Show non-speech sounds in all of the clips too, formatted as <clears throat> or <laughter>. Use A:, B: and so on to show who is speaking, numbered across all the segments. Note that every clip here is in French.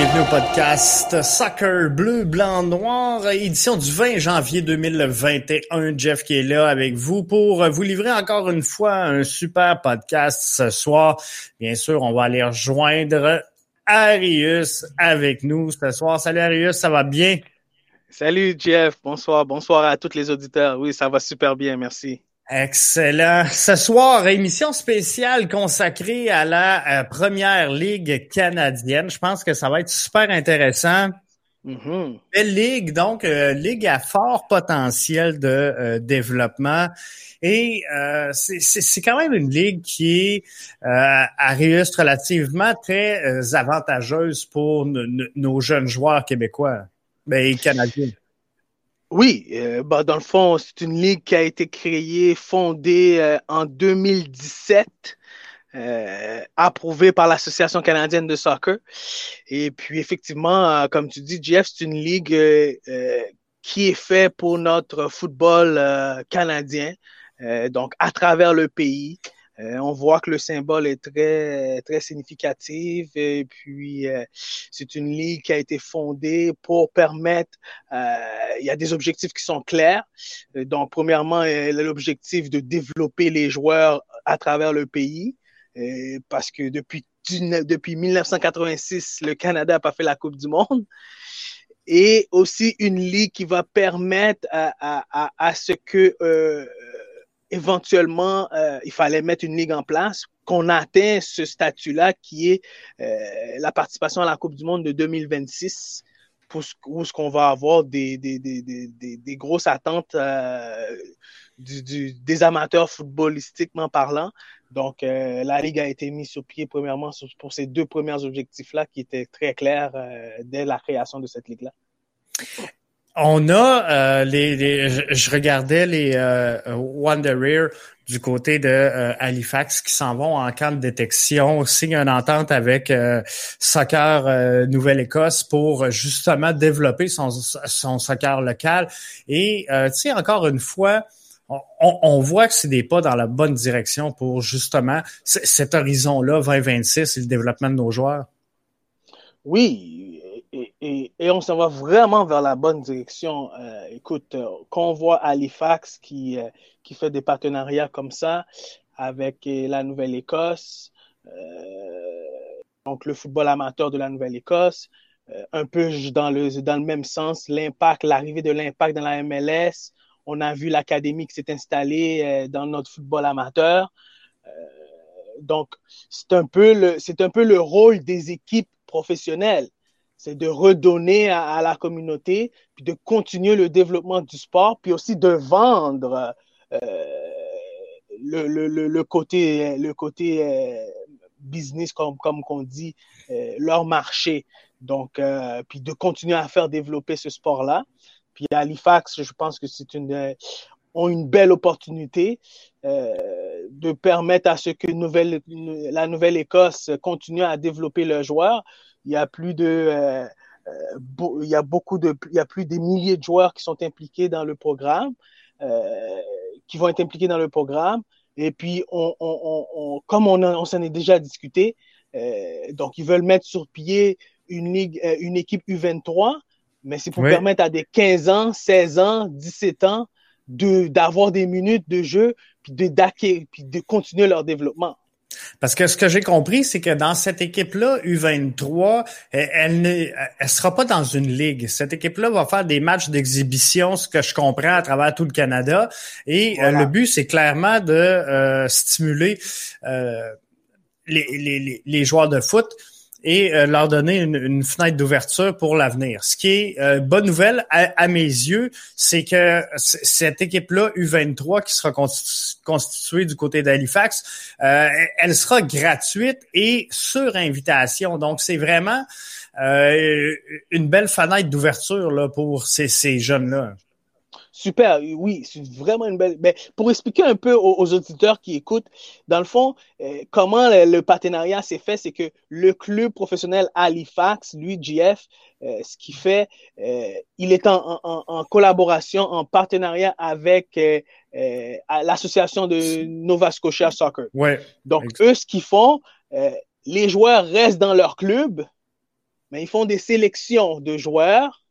A: Bienvenue au podcast Soccer Bleu, Blanc, Noir, édition du 20 janvier 2021. Jeff qui est là avec vous pour vous livrer encore une fois un super podcast ce soir. Bien sûr, on va aller rejoindre Arius avec nous ce soir. Salut Arius, ça va bien?
B: Salut Jeff, bonsoir, bonsoir à tous les auditeurs. Oui, ça va super bien, merci.
A: Excellent. Ce soir, émission spéciale consacrée à la euh, première ligue canadienne. Je pense que ça va être super intéressant. Mm-hmm. Belle ligue, donc euh, ligue à fort potentiel de euh, développement. Et c'est quand même une ligue qui est à relativement très avantageuse pour nos jeunes joueurs québécois et ben, canadiens.
B: Oui, euh, bah, dans le fond, c'est une ligue qui a été créée, fondée euh, en 2017, euh, approuvée par l'Association canadienne de soccer. Et puis, effectivement, comme tu dis, Jeff, c'est une ligue qui est faite pour notre football canadien, donc à travers le pays. Euh, on voit que le symbole est très, très significatif et puis euh, c'est une ligue qui a été fondée pour permettre, euh, il y a des objectifs qui sont clairs. Donc, premièrement, l'objectif de développer les joueurs à travers le pays parce que depuis, depuis 1986, le Canada n'a pas fait la Coupe du Monde et aussi une ligue qui va permettre à, à, à, ce que euh, éventuellement, euh, il fallait mettre une ligue en place, qu'on atteint ce statut-là qui est euh, la participation à la Coupe du Monde de 2026, pour ce, où ce qu'on va avoir des, des, des, des, des grosses attentes euh, du, du, des amateurs footballistiquement parlant. Donc, euh, la Ligue a été mise sur pied, premièrement, pour ces deux premiers objectifs-là qui étaient très clairs euh, dès la création de cette Ligue-là.
A: On a euh, les, je, regardais les euh, Wanderer du côté de euh, Halifax qui s'en vont en camp de détection, signent une entente avec euh, Soccer Nouvelle-Écosse pour justement développer son, son soccer local. Et tu sais, encore une fois, on, on, voit que c'est des pas dans la bonne direction pour justement cet horizon-là, 2026 et le développement de nos joueurs.
B: Oui, et, et, on s'en va vraiment vers la bonne direction. Euh, écoute, euh, quand on voit Halifax qui, euh, qui fait des partenariats comme ça avec euh, la Nouvelle-Écosse, donc le football amateur de la Nouvelle-Écosse, un peu dans le, dans le même sens, l'impact, l'arrivée de l'impact dans la MLS. On a vu l'académie qui s'est installée dans notre football amateur. donc, c'est un peu le, c'est un peu le rôle des équipes professionnelles c'est de redonner à, la communauté, puis de continuer le développement du sport, puis aussi de vendre euh, le, le, le, côté, le côté euh, business, comme, comme qu'on dit, euh, leur marché. Donc, puis de continuer à faire développer ce sport-là. Puis à Halifax, je pense que c'est une ont une belle opportunité de permettre à ce que nouvelle, la Nouvelle-Écosse continue à développer leurs joueurs il y a plus de euh, euh, il y a beaucoup de il y a plus des milliers de joueurs qui sont impliqués dans le programme euh, qui vont être impliqués dans le programme et puis on, on, on comme on, on s'en est déjà discuté euh, donc ils veulent mettre sur pied une ligue une équipe U23 mais c'est pour oui. permettre à des 15 ans 16 ans 17 ans de d'avoir des minutes de jeu puis de puis de continuer leur développement
A: parce que ce que j'ai compris, c'est que dans cette équipe-là, U23, elle ne elle sera pas dans une ligue. Cette équipe-là va faire des matchs d'exhibition, ce que je comprends à travers tout le Canada. Et euh, le but, c'est clairement de euh, stimuler euh, les, les, les, joueurs de foot et euh, leur donner une, une fenêtre d'ouverture pour l'avenir. Ce qui est euh, bonne nouvelle à, à, mes yeux, c'est que cette équipe-là, U23, qui sera constituée du côté d'Halifax, euh, elle sera gratuite et sur invitation. Donc, c'est vraiment euh, une belle fenêtre d'ouverture pour ces, ces jeunes-là.
B: Super, oui, c'est vraiment une belle. Ben, pour expliquer un peu aux, auditeurs qui écoutent, dans le fond, euh, comment le, partenariat s'est fait, c'est que le club professionnel Halifax, lui, GF, euh, ce qu'il fait, euh, il est en, en, en, collaboration, en partenariat avec l'association de Nova Scotia Soccer.
A: Ouais,
B: Donc, eux, ce qu'ils font, les joueurs restent dans leur club, mais ils font des sélections de joueurs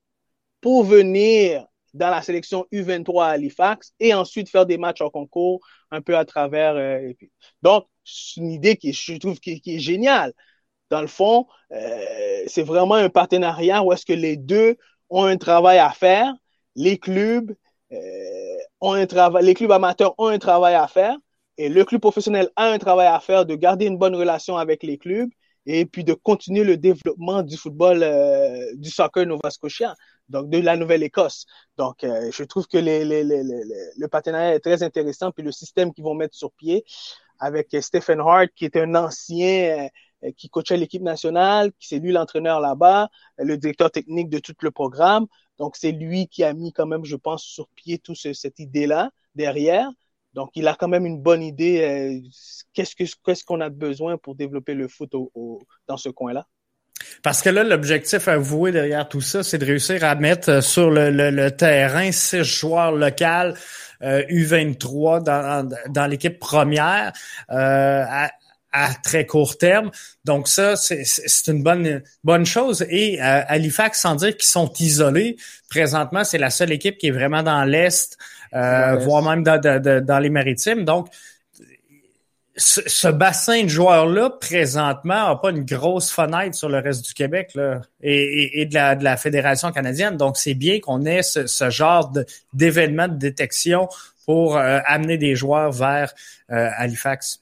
B: pour venir dans la sélection U23 à Halifax et ensuite faire des matchs en concours un peu à travers. Euh, donc, c'est une idée qui, je trouve, qui, est géniale. Dans le fond, euh, c'est vraiment un partenariat où est-ce que les deux ont un travail à faire. Les clubs euh, ont un travail, les clubs amateurs ont un travail à faire et le club professionnel a un travail à faire de garder une bonne relation avec les clubs et puis de continuer le développement du football, du soccer Nova Scotia donc de la Nouvelle-Écosse. Donc, euh, je trouve que les, les, les, le partenariat est très intéressant, puis le système qu'ils vont mettre sur pied avec Stephen Hart, qui est un ancien euh, qui coachait l'équipe nationale, qui c'est lui l'entraîneur là-bas, le directeur technique de tout le programme. Donc, c'est lui qui a mis quand même, je pense, sur pied toute cette idée-là derrière. Donc, il a quand même une bonne idée. Euh, qu'est-ce que qu'est-ce qu'on a besoin pour développer le foot au, dans ce coin-là?
A: Parce que là, l'objectif avoué derrière tout ça, c'est de réussir à mettre euh, sur le, terrain six joueurs locaux U23 euh, dans, dans l'équipe première euh, à, très court terme. Donc ça, c'est une bonne bonne chose. Et Halifax, sans dire qu'ils sont isolés, présentement, c'est la seule équipe qui est vraiment dans l'Est, voire même dans, dans les maritimes. Donc, ce, bassin de joueurs-là, présentement, n'a pas une grosse fenêtre sur le reste du Québec là, et, de, la, Fédération canadienne. Donc, c'est bien qu'on ait ce, genre d'événement de, détection pour euh, amener des joueurs vers euh, Halifax.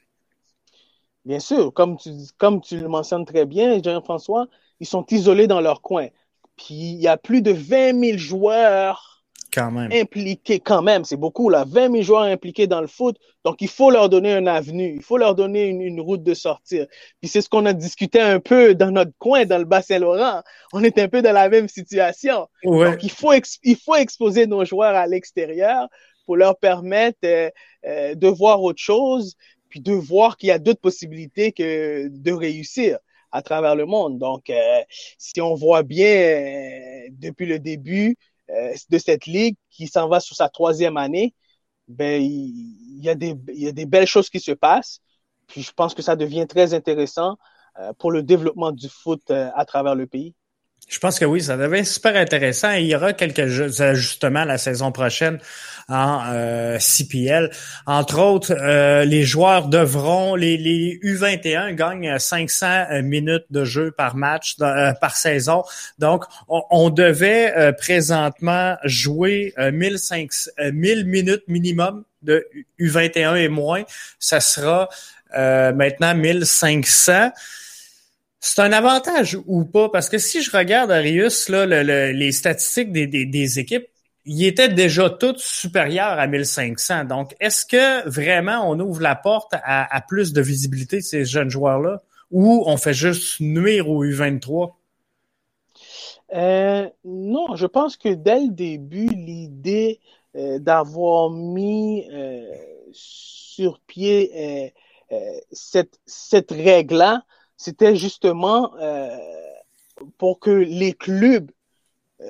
B: Bien sûr, comme tu, comme tu le mentionnes très bien, Jean-François, ils sont isolés dans leur coin. Puis, il y a plus de 20 000 joueurs
A: quand même.
B: Impliqués quand même, c'est beaucoup là. 20 000 joueurs impliqués dans le foot. Donc, il faut leur donner un avenue. Il faut leur donner une, route de sortir. Puis c'est ce qu'on a discuté un peu dans notre coin, dans le Bas-Saint-Laurent. On est un peu dans la même situation. Donc, il faut, il faut exposer nos joueurs à l'extérieur pour leur permettre euh, euh, de voir autre chose, puis de voir qu'il y a d'autres possibilités que de réussir à travers le monde. Donc, euh, si on voit bien depuis le début, de cette ligue qui s'en va sur sa troisième année, ben, il y, a des, il y a des belles choses qui se passent. Puis je pense que ça devient très intéressant euh, pour le développement du foot euh, à travers le pays.
A: Je pense que oui, ça devient super intéressant. il y aura quelques ajustements la saison prochaine en euh, CPL. Entre autres, euh, les joueurs devront, les, les, U21 gagnent 500 minutes de jeu par match, euh, par saison. Donc, on, devait présentement jouer 1500, 1000 minutes minimum de U21 et moins. Ça sera maintenant 1500. C'est un avantage ou pas? Parce que si je regarde, Arius, là, les statistiques des, des, équipes, ils étaient déjà toutes supérieures à 1500. Donc, est-ce que vraiment on ouvre la porte à, plus de visibilité de ces jeunes joueurs-là? Ou on fait juste nuire au U23?
B: Euh, non, je pense que dès le début, l'idée euh, d'avoir mis euh, sur pied cette, cette règle-là, c'était justement euh, pour que les clubs euh,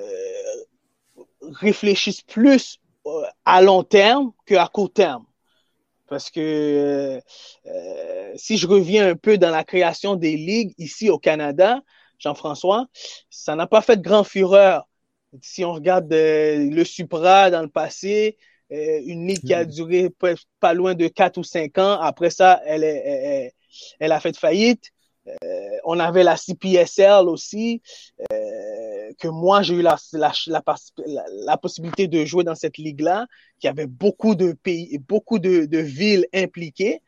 B: réfléchissent plus euh, à long terme qu'à court terme. Parce que si je reviens un peu dans la création des ligues ici au Canada, Jean-François, ça n'a pas fait de grand fureur. Si on regarde le Supra dans le passé, une ligue qui a mm. duré pas, loin de 4 ou 5 ans, après ça, elle, est, elle a fait faillite. Euh, on avait la CPSL aussi, euh, que moi j'ai eu la, la, la, possibilité de jouer dans cette ligue-là, qui avait beaucoup de pays, beaucoup de, de villes impliquées,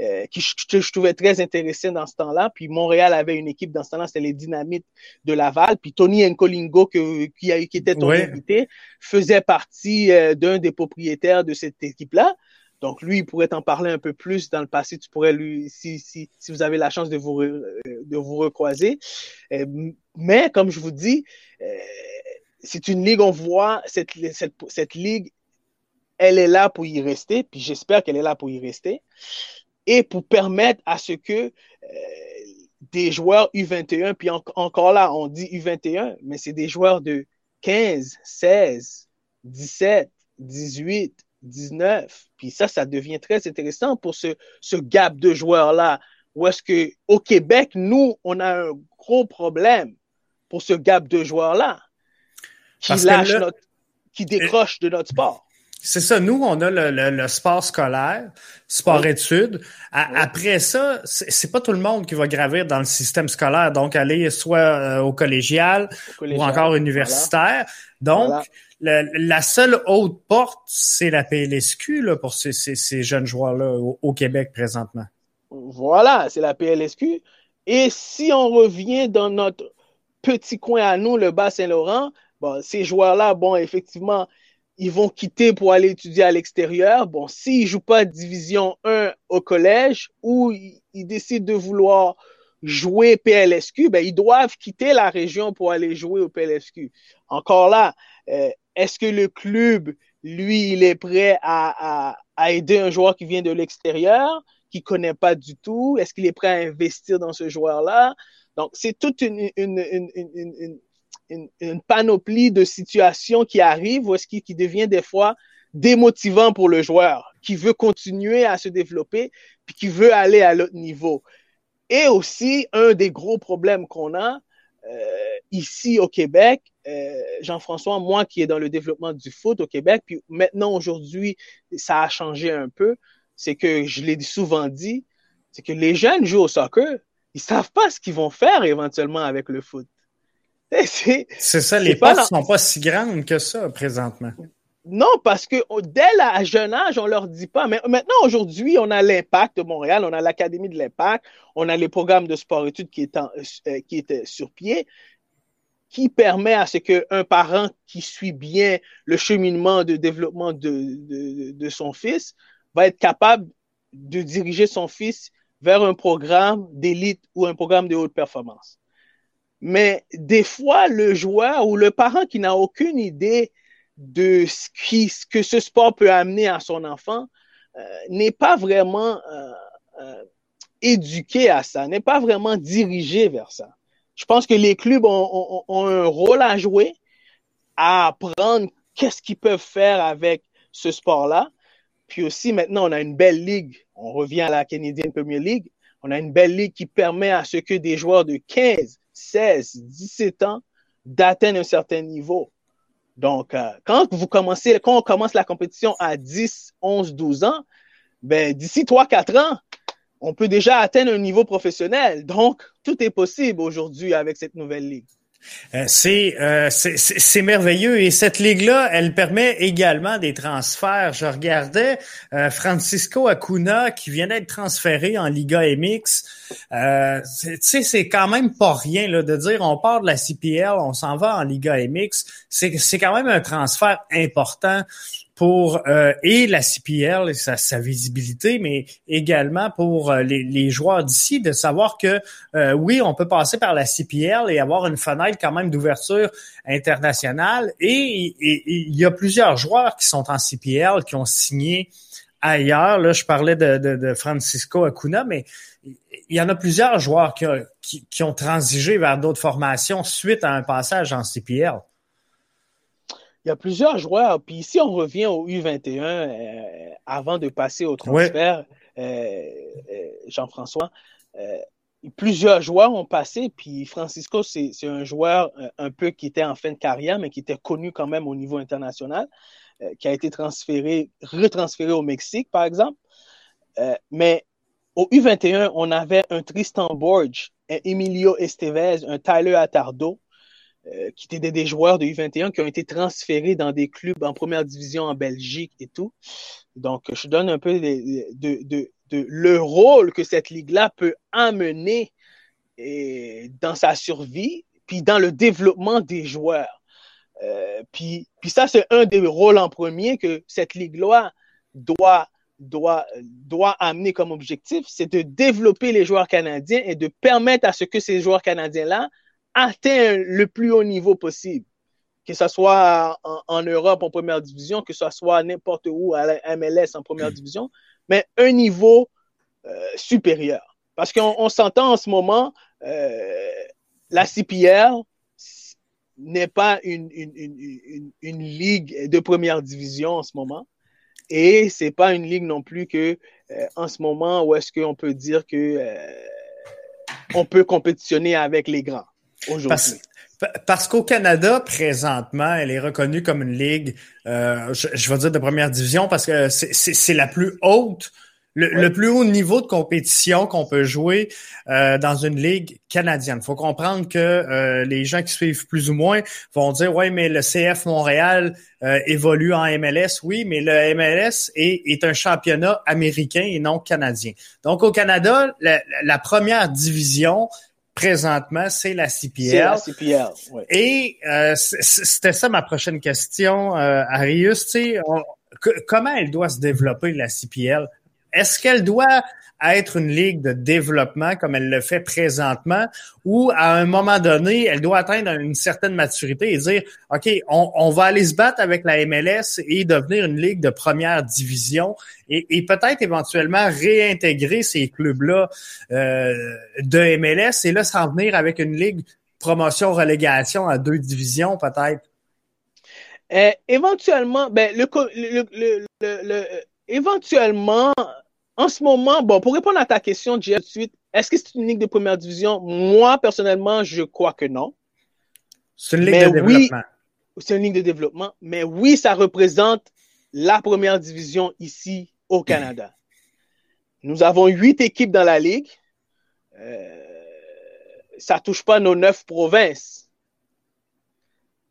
B: euh, qui je, je, trouvais très intéressé dans ce temps-là. Puis Montréal avait une équipe dans ce temps-là, c'était les Dynamites de Laval. Puis Tony Nkolingo, que, qui, a, qui était ton invité, faisait partie d'un des propriétaires de cette équipe-là. Donc, lui, il pourrait t'en parler un peu plus dans le passé. Tu pourrais lui, si, si, si vous avez la chance de vous, de vous recroiser. Euh, mais, comme je vous dis, euh, c'est une ligue, on voit cette, cette, cette ligue elle est là pour y rester, puis j'espère qu'elle est là pour y rester, et pour permettre à ce que des joueurs U21, puis encore là, on dit U21, mais c'est des joueurs de 15, 16, 17, 18, 19. Puis ça, ça devient très intéressant pour ce, ce gap de joueurs-là. Où est-ce que au Québec, nous, on a un gros problème pour ce gap de joueurs-là qui lâche notre, qui décroche de notre sport.
A: C'est ça. Nous, on a le, le, sport scolaire, sport-études. Après ça, c'est pas tout le monde qui va gravir dans le système scolaire. Donc, aller soit euh, au, collégial, ou encore universitaire. Donc, la seule haute porte, c'est la PLSQ là, pour ces, ces, ces jeunes joueurs-là au, Québec présentement.
B: Voilà, c'est la PLSQ. Et si on revient dans notre petit coin à nous, le Bas-Saint-Laurent, bon, ces joueurs-là, bon, effectivement, ils vont quitter pour aller étudier à l'extérieur. Bon, s'ils jouent pas Division 1 au collège ou ils, décident de vouloir jouer PLSQ, ben, ils doivent quitter la région pour aller jouer au PLSQ. Encore là, euh, est-ce que le club, lui, il est prêt à, à, aider un joueur qui vient de l'extérieur, qui connaît pas du tout? Est-ce qu'il est prêt à investir dans ce joueur-là? Donc, c'est toute une, une, une, une, panoplie de situations qui arrivent ou est-ce qui, qui devient des fois démotivant pour le joueur qui veut continuer à se développer puis qui veut aller à l'autre niveau. Et aussi, un des gros problèmes qu'on a euh, ici au Québec, euh, Jean-François, moi qui est dans le développement du foot au Québec, puis maintenant aujourd'hui, ça a changé un peu, c'est que je l'ai souvent dit, c'est que les jeunes jouent au soccer, ils savent pas ce qu'ils vont faire éventuellement avec le foot. <laughs>
A: C'est ça, les postes ne sont pas si grandes que ça présentement.
B: Non, parce que dès le jeune âge, on leur dit pas. Mais maintenant, aujourd'hui, on a l'Impact de Montréal, on a l'Académie de l'Impact, on a les programmes de sport-études qui, est euh, qui étaient sur pied, qui permet à ce qu'un parent qui suit bien le cheminement de développement de, de, de son fils va être capable de diriger son fils vers un programme d'élite ou un programme de haute performance. Mais des fois, le joueur ou le parent qui n'a aucune idée de ce, que ce sport peut amener à son enfant euh, n'est pas vraiment euh, euh, éduqué à ça, n'est pas vraiment dirigé vers ça. Je pense que les clubs ont un rôle à jouer, à apprendre qu'est-ce qu'ils peuvent faire avec ce sport-là. Puis aussi, maintenant, on a une belle ligue. On revient à la Canadian Premier League. On a une belle ligue qui permet à ce que des joueurs de 15, 16, 17 ans d'atteindre un certain niveau. Donc, euh, quand vous commencez, quand on commence la compétition à 10, 11, 12 ans, ben, d'ici 3, 4 ans, on peut déjà atteindre un niveau professionnel. Donc, tout est possible aujourd'hui avec cette nouvelle ligue.
A: Euh, euh, c'est merveilleux et cette ligue-là, elle permet également des transferts. Je regardais euh, Francisco Acuna qui vient d'être transféré en Liga MX. C'est quand même pas rien là, de dire on part de la CPL, on s'en va en Liga MX. C'est quand même un transfert important pour euh, et la CPL et sa, sa, visibilité, mais également pour euh, les, les, joueurs d'ici de savoir que euh, oui, on peut passer par la CPL et avoir une fenêtre quand même d'ouverture internationale. Et il y a plusieurs joueurs qui sont en CPL qui ont signé ailleurs. Là, je parlais de, de, de Francisco Acuna, mais il y en a plusieurs joueurs qui, qui, qui ont transigé vers d'autres formations suite à un passage en CPL
B: il y a plusieurs joueurs. Puis ici, on revient au U21 euh, avant de passer au transfert, euh, euh, Jean-François. plusieurs joueurs ont passé, puis Francisco, c'est un joueur un peu qui était en fin de carrière, mais qui était connu quand même au niveau international, qui a été transféré, retransféré au Mexique, par exemple. mais au U21, on avait un Tristan Borge, un Emilio Estevez, un Tyler Attardo, euh, qui étaient des joueurs de U21 qui ont été transférés dans des clubs en première division en Belgique et tout. Donc, je donne un peu le rôle que cette ligue-là peut amener et, dans sa survie, puis dans le développement des joueurs. Euh, puis, puis ça, c'est un des rôles en premier que cette ligue-là doit, doit, doit amener comme objectif, c'est de développer les joueurs canadiens et de permettre à ce que ces joueurs canadiens-là atteint le plus haut niveau possible. que ce soit en, Europe en première division, que ce soit n'importe où à la MLS en première division, mais un niveau supérieur. Parce qu'on s'entend en ce moment, la CPL n'est pas une, une, une, ligue de première division en ce moment. Et c'est pas une ligue non plus que euh, en ce moment où est-ce qu'on peut dire que euh, on peut compétitionner avec les grands aujourd'hui.
A: Parce, qu'au Canada, présentement, elle est reconnue comme une ligue, euh, je, je, vais dire de première division, parce que c'est la plus haute le, plus haut niveau de compétition qu'on peut jouer euh, dans une ligue canadienne. Il faut comprendre que euh, les gens qui suivent plus ou moins vont dire ouais mais le CF Montréal euh, évolue en MLS. Oui, mais le MLS est, est, un championnat américain et non canadien. Donc au Canada, la, première division présentement, c'est la CPL. C'est
B: la CPL, oui.
A: Et c'était ça ma prochaine question, Arius. Tu sais, comment elle doit se développer, la CPL? Est-ce qu'elle doit être une ligue de développement comme elle le fait présentement ou à un moment donné, elle doit atteindre une certaine maturité et dire, OK, on, va aller se battre avec la MLS et devenir une ligue de première division et, peut-être éventuellement réintégrer ces clubs-là euh, de MLS et là s'en venir avec une ligue promotion-relégation à deux divisions peut-être?
B: Euh, éventuellement, ben, le, le, le, éventuellement, en ce moment, bon, pour répondre à ta question, tout de suite, est-ce que c'est une ligue de première division? Moi, personnellement, je crois que non.
A: C'est une ligue de développement.
B: c'est une ligue de développement, mais oui, ça représente la première division ici au Canada. Nous avons huit équipes dans la ligue. Euh, ça touche pas nos neuf provinces.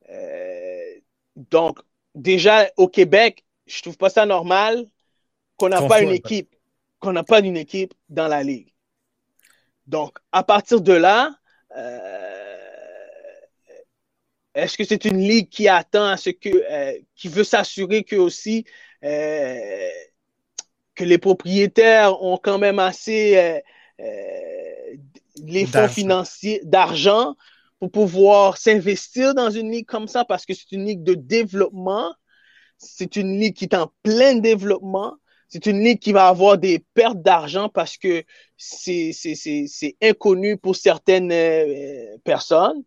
B: Euh, donc, déjà au Québec, je trouve pas ça normal qu'on n'a pas une équipe qu'on n'a pas d'une équipe dans la ligue. Donc, à partir de là, euh, est-ce que c'est une ligue qui attend à ce que, euh, qui veut s'assurer que aussi euh, que les propriétaires ont quand même assez les fonds financiers d'argent pour pouvoir s'investir dans une ligue comme ça parce que c'est une ligue de développement, c'est une ligue qui est en plein développement c'est une ligue qui va avoir des pertes d'argent parce que c'est inconnu pour certaines euh, personnes.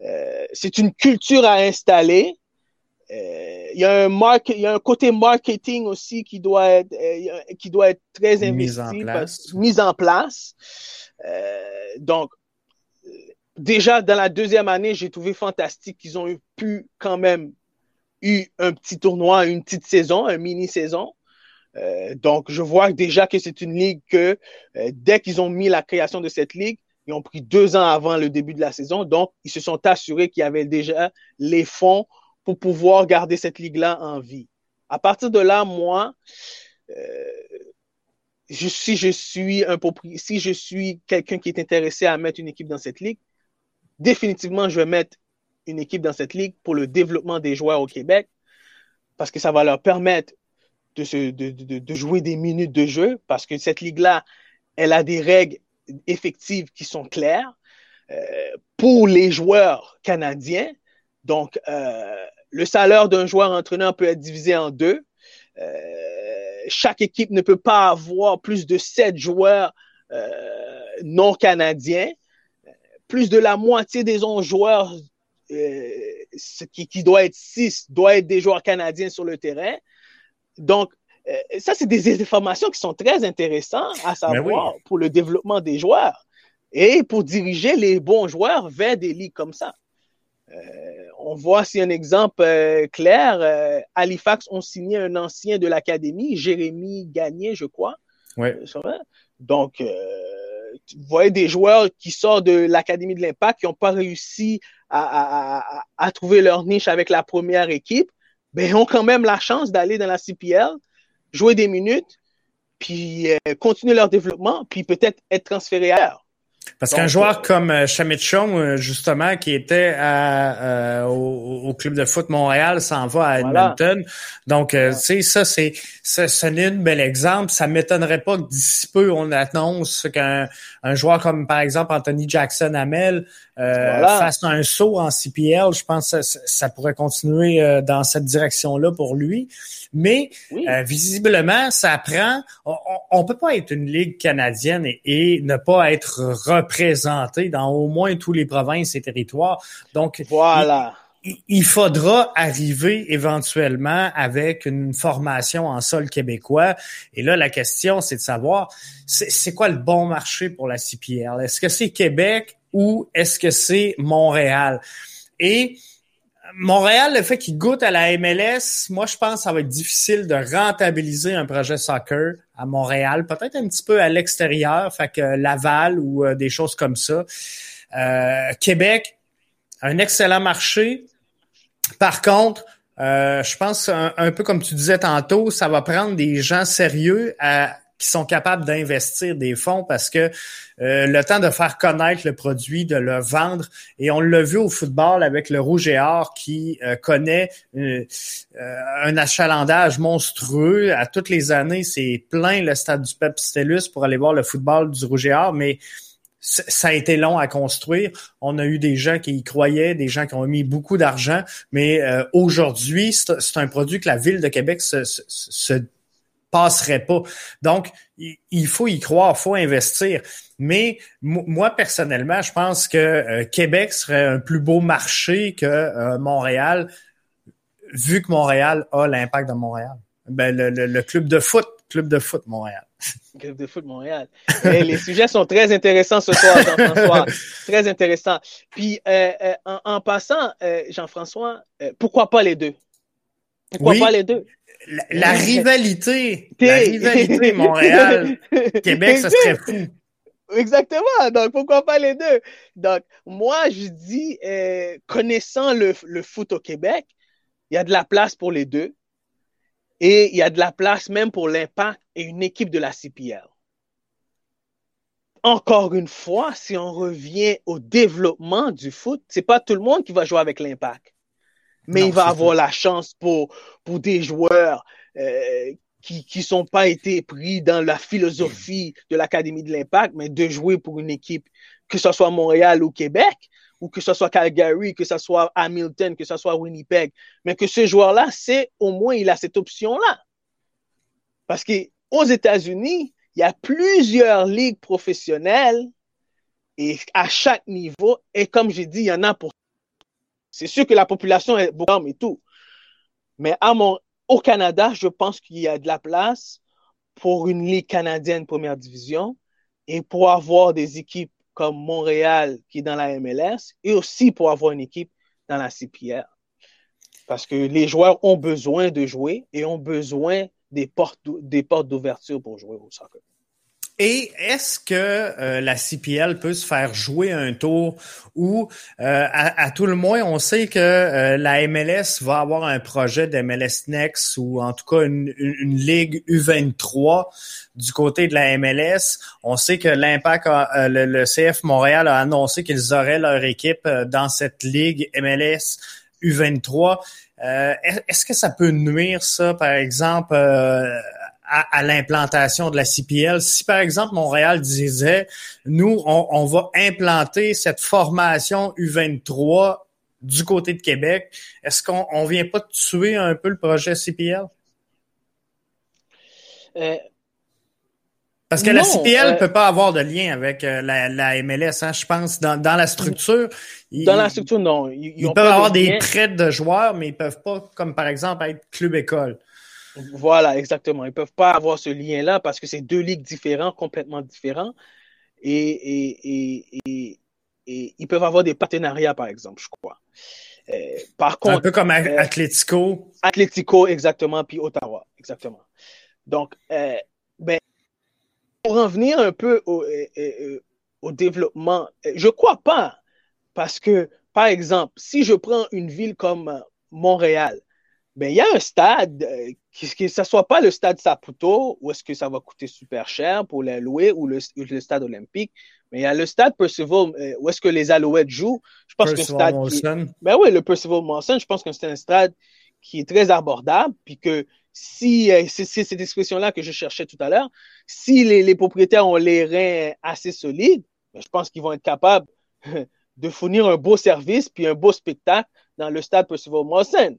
B: Euh, c'est une culture à installer. Euh, il y, a un il y a un côté marketing aussi qui doit être, qui doit être très investi, mise en place. donc, déjà dans la deuxième année, j'ai trouvé fantastique qu'ils ont pu quand même eu un petit tournoi, une petite saison, un mini-saison. Euh, donc, je vois déjà que c'est une ligue que euh, dès qu'ils ont mis la création de cette ligue, ils ont pris deux ans avant le début de la saison. Donc, ils se sont assurés qu'il y avait déjà les fonds pour pouvoir garder cette ligue-là en vie. À partir de là, moi, euh, je, si je suis un si je suis quelqu'un qui est intéressé à mettre une équipe dans cette ligue, définitivement, je vais mettre une équipe dans cette ligue pour le développement des joueurs au Québec parce que ça va leur permettre de, jouer des minutes de jeu parce que cette ligue-là, elle a des règles effectives qui sont claires euh, pour les joueurs canadiens. Donc, euh, le salaire d'un joueur entraîneur peut être divisé en deux. Euh, chaque équipe ne peut pas avoir plus de sept joueurs non canadiens. Plus de la moitié des 11 joueurs, qui, qui doit être six, doit être des joueurs canadiens sur le terrain. Donc, euh, ça, c'est des informations qui sont très intéressantes à savoir pour le développement des joueurs et pour diriger les bons joueurs vers des ligues comme ça. Euh, on voit si un exemple euh, clair, Halifax ont signé un ancien de l'académie, Jérémy Gagné, je crois.
A: Ouais.
B: Donc, vous voyez des joueurs qui sortent de l'Académie de l'Impact, qui n'ont pas réussi à, à, trouver leur niche avec la première équipe, ben, ont quand même la chance d'aller dans la CPL, jouer des minutes, puis euh, continuer leur développement, puis peut-être être transférés ailleurs.
A: Parce qu'un joueur comme euh, Chong, euh, justement, qui était à, euh, au, club de foot Montréal, s'en va à Edmonton. Donc, tu sais, ça, c'est ce n'est un bel exemple. Ça m'étonnerait pas que d'ici peu, on annonce qu'un un joueur comme, par exemple, Anthony Jackson Hamel fasse un saut en CPL. Je pense que ça, ça pourrait continuer dans cette direction-là pour lui. Mais euh, visiblement, ça prend. On, ne peut pas être une ligue canadienne et, ne pas être représenté dans au moins tous les provinces et territoires. Donc
B: voilà.
A: Il, faudra arriver éventuellement avec une formation en sol québécois. Et là, la question, c'est de savoir, c'est quoi le bon marché pour la CPL? Est-ce que c'est Québec ou est-ce que c'est Montréal? Et Montréal, le fait qu'il goûte à la MLS, moi, je pense que ça va être difficile de rentabiliser un projet soccer à Montréal, peut-être un petit peu à l'extérieur, fait que Laval ou euh, des choses comme ça. Euh, Québec, un excellent marché. Par contre, euh, je pense un, un, peu comme tu disais tantôt, ça va prendre des gens sérieux à qui sont capables d'investir des fonds parce que euh, le temps de faire connaître le produit, de le vendre, et on l'a vu au football avec le Rouge et Or qui euh, connaît euh, un achalandage monstrueux. À toutes les années, c'est plein le stade du Pep Stellus pour aller voir le football du Rouge et Or, mais ça a été long à construire. On a eu des gens qui y croyaient, des gens qui ont mis beaucoup d'argent, mais aujourd'hui, c'est un produit que la ville de Québec se, se passerait pas. Donc, il faut y croire, faut investir. Mais moi, personnellement, je pense que euh, Québec serait un plus beau marché que euh, Montréal, vu que Montréal a l'impact de Montréal. Ben, le, club de foot, club de foot Montréal.
B: Club de foot Montréal. les <laughs> sujets sont très intéressants ce soir, Jean-François. <laughs> très intéressants. Puis, euh, en, passant, Jean-François, pourquoi pas les deux? Pourquoi pas les deux?
A: la, <laughs> rivalité, la rivalité <laughs> Montréal-Québec, ça serait fou.
B: Exactement. Donc, pourquoi pas les deux? Donc, moi, je dis, euh, connaissant le, le, foot au Québec, il y a de la place pour les deux. Et il y a de la place même pour l'impact et une équipe de la CPL. Encore une fois, si on revient au développement du foot, c'est pas tout le monde qui va jouer avec l'impact mais il va avoir la chance pour, pour des joueurs euh, qui qui sont pas été pris dans la philosophie de l'Académie de l'Impact, mais de jouer pour une équipe, que ce soit Montréal ou Québec, ou que ce soit Calgary, que ce soit Hamilton, que ce soit Winnipeg, mais que ce joueur-là, c'est au moins il a cette option-là. Parce qu'aux États-Unis, il y a plusieurs ligues professionnelles et à chaque niveau, et comme j'ai dit, il y en a pour c'est sûr que la population est beaucoup, et tout. Mais au Canada, je pense qu'il y a de la place pour une ligue canadienne première division et pour avoir des équipes comme Montréal qui est dans la MLS et aussi pour avoir une équipe dans la CPR. Parce que les joueurs ont besoin de jouer et ont besoin des portes, des portes d'ouverture pour jouer au soccer.
A: Et est-ce que euh, la CPL peut se faire jouer un tour où, euh, à, tout le moins, on sait que euh, la MLS va avoir un projet d'MLS Next ou en tout cas une, ligue U23 du côté de la MLS. On sait que l'Impact, le, le, CF Montréal a annoncé qu'ils auraient leur équipe dans cette ligue MLS U23. Est-ce que ça peut nuire ça, par exemple? À, l'implantation de la CPL. Si par exemple Montréal disait, nous, on, va implanter cette formation U23 du côté de Québec, est-ce qu'on on vient pas tuer un peu le projet CPL? Euh, Parce que la CPL ne euh, peut pas avoir de lien avec euh, la, MLS, hein, je pense, dans, la structure.
B: dans la structure, non.
A: Ils, peuvent avoir des prêts de joueurs, mais ils peuvent pas, comme par exemple, être club-école.
B: Voilà, exactement. Ils ne peuvent pas avoir ce lien-là parce que c'est deux ligues différentes, complètement différentes. Et, et, ils peuvent avoir des partenariats, par exemple, je crois.
A: Euh, par contre. Un peu comme euh, Atletico.
B: Atletico, exactement, puis Ottawa, exactement. Donc, euh, ben, pour en venir un peu au, au développement, je crois pas. Parce que, par exemple, si je prends une ville comme Montréal, ben, il y a un stade, euh, que ce soit pas le stade Saputo, où est-ce que ça va coûter super cher pour les louer, ou le, stade olympique, Mais il y a le stade Percival, euh, où est-ce que les Alouettes jouent. Je pense qu'un stade. Qui... Ben oui, le Percival Monson, je pense que c'est un stade qui est très abordable, puis que si, euh, c'est cette expression-là que je cherchais tout à l'heure, si les, les, propriétaires ont les reins assez solides, ben, je pense qu'ils vont être capables <laughs> de fournir un beau service puis un beau spectacle dans le stade Percival Monson.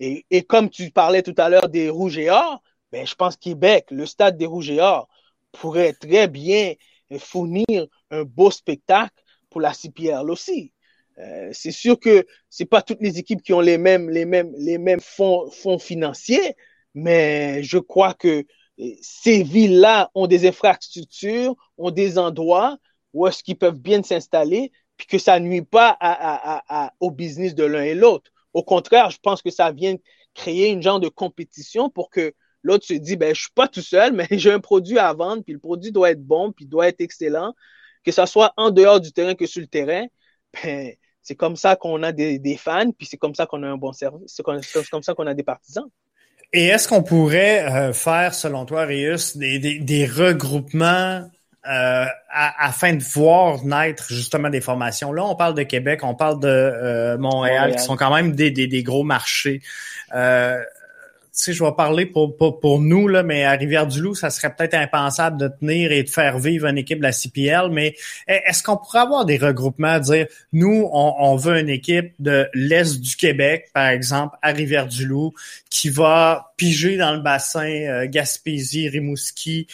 B: Et, comme tu parlais tout à l'heure des Rouges et Or, ben, je pense Québec, le stade des Rouges et Or, pourrait très bien fournir un beau spectacle pour la CPL aussi. Euh, c'est sûr que c'est pas toutes les équipes qui ont les mêmes, les mêmes, les mêmes fonds, financiers, mais je crois que euh, ces villes-là ont des infrastructures, ont des endroits où est-ce qu'ils peuvent bien s'installer, puis que ça nuit pas à, au business de l'un et l'autre. Au contraire, je pense que ça vient créer une genre de compétition pour que L'autre se dit, ben, je suis pas tout seul, <laughs> mais j'ai un produit à vendre, puis le produit doit être bon, puis doit être excellent, que ce soit en dehors du terrain que sur le terrain. Ben, c'est comme ça qu'on a des, des, fans, puis c'est comme ça qu'on a un bon service, c'est comme, ça qu'on a des partisans.
A: Et est-ce qu'on pourrait euh, faire, selon toi, des, des, des regroupements euh, afin de voir naître justement des formations. Là, on parle de Québec, on parle de euh, Montréal, Montréal, qui sont quand même des, des, des gros marchés. Euh, sais, je vais parler pour, pour, pour, nous, là, mais à Rivière-du-Loup, ça serait peut-être impensable de tenir et de faire vivre une équipe de la CPL, mais est-ce qu'on pourrait avoir des regroupements, dire, nous, on, on veut une équipe de l'Est du Québec, par exemple, à Rivière-du-Loup, qui va piger dans le bassin euh, Gaspésie, Rimouski,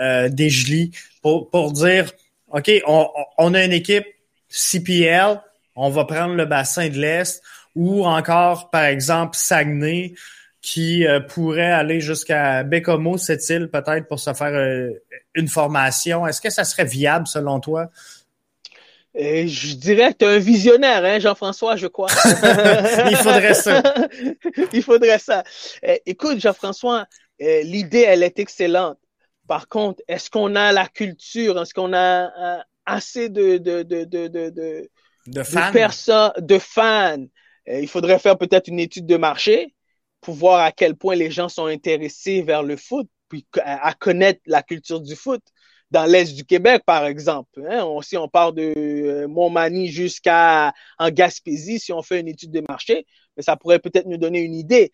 A: euh, Desjely, pour, pour dire, OK, on, on a une équipe CPL, on va prendre le bassin de l'Est, ou encore, par exemple, Saguenay, qui euh, pourrait aller jusqu'à Bécomo, cette île, peut-être pour se faire euh, une formation. Est-ce que ça serait viable selon toi?
B: Et euh, je dirais que tu es un visionnaire, hein, Jean-François, je crois. <laughs>
A: Il faudrait ça. <laughs>
B: Il faudrait ça. écoute, Jean-François, l'idée, elle est excellente. Par contre, est-ce qu'on a la culture? Est-ce qu'on a assez de, de, de, de, de,
A: de fans?
B: personnes, de fans? il faudrait faire peut-être une étude de marché pour voir à quel point les gens sont intéressés vers le foot, puis à, connaître la culture du foot. Dans l'Est du Québec, par exemple, hein, on, si on part de euh, Montmagny jusqu'à en Gaspésie, si on fait une étude de marché, mais ça pourrait peut-être nous donner une idée.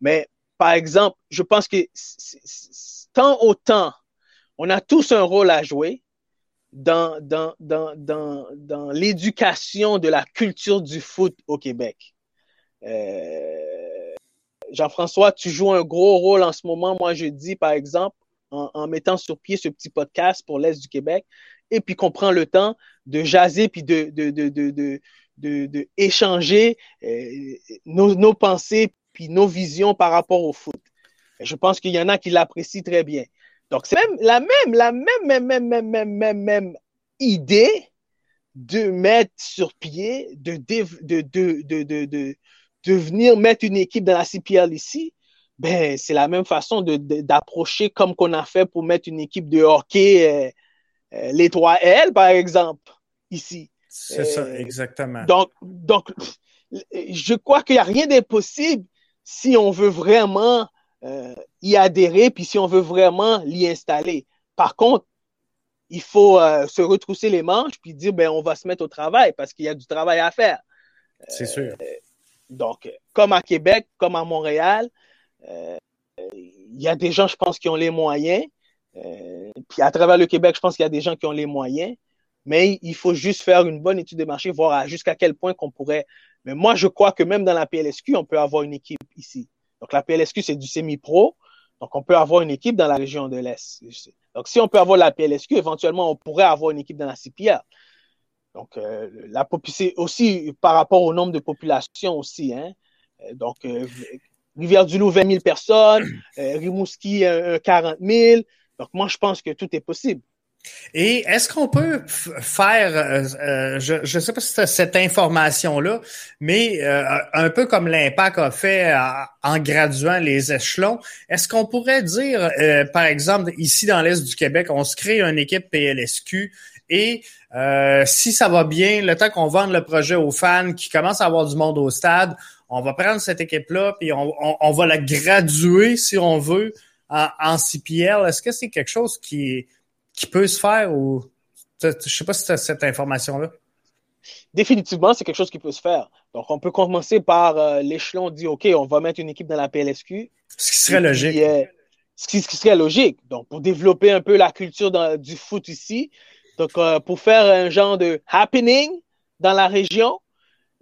B: Mais par exemple, je pense que tant autant, on a tous un rôle à jouer dans, dans, dans, dans, dans l'éducation de la culture du foot au Québec. Euh, Jean-François, tu joues un gros rôle en ce moment, moi je dis par exemple, en, mettant sur pied ce petit podcast pour l'Est du Québec, et puis qu'on prend le temps de jaser, puis de, de, de, de, de échanger euh, nos, nos, pensées, puis nos visions par rapport au foot. je pense qu'il y en a qui l'apprécient très bien. Donc, c'est même la même, la même, même, même, même, même, même, même idée de mettre sur pied, de, de, de, de, de, de de venir mettre une équipe dans la CPL ici, ben, c'est la même façon d'approcher comme qu'on a fait pour mettre une équipe de hockey, euh, euh, les 3L, par exemple, ici.
A: C'est ça, euh, exactement.
B: Donc, donc je crois qu'il n'y a rien d'impossible si on veut vraiment y adhérer, puis si on veut vraiment l'y installer. Par contre, il faut se retrousser les manches, puis dire, ben, on va se mettre au travail, parce qu'il y a du travail à faire.
A: C'est sûr.
B: Donc, comme à Québec, comme à Montréal, euh, il y a des gens, je pense, qui ont les moyens. Euh, puis à travers le Québec, je pense qu'il y a des gens qui ont les moyens. Mais il faut juste faire une bonne étude de marché, voir jusqu'à quel point qu'on pourrait. Mais moi, je crois que même dans la PLSQ, on peut avoir une équipe ici. Donc la PLSQ, c'est du semi-pro. Donc on peut avoir une équipe dans la région de l'Est. Donc si on peut avoir la PLSQ, éventuellement, on pourrait avoir une équipe dans la CPR. Donc, euh, la c'est aussi par rapport au nombre de population aussi. Hein. Euh, donc, euh, Rivière-du-Loup, 20 000 personnes, Rimouski, 40 000. Donc, moi, je pense que tout est possible.
A: Et est-ce qu'on peut faire, je ne sais pas si c'est cette information-là, mais un peu comme l'impact a fait en graduant les échelons, est-ce qu'on pourrait dire, par exemple, ici dans l'Est du Québec, on se crée une équipe PLSQ et euh, si ça va bien, le temps qu'on vende le projet aux fans, qui commencent à avoir du monde au stade, on va prendre cette équipe-là, puis on, on, va la graduer, si on veut, en, en CPL. Est-ce que c'est quelque chose qui, qui peut se faire ou Je sais pas si tu as cette information-là.
B: Définitivement, c'est quelque chose qui peut se faire. Donc, on peut commencer par euh, l'échelon dit, OK, on va mettre une équipe dans la PLSQ.
A: Ce qui serait logique.
B: Euh, ce, qui, serait logique. Donc, pour développer un peu la culture du foot ici. Donc, euh, pour faire un genre de happening dans la région.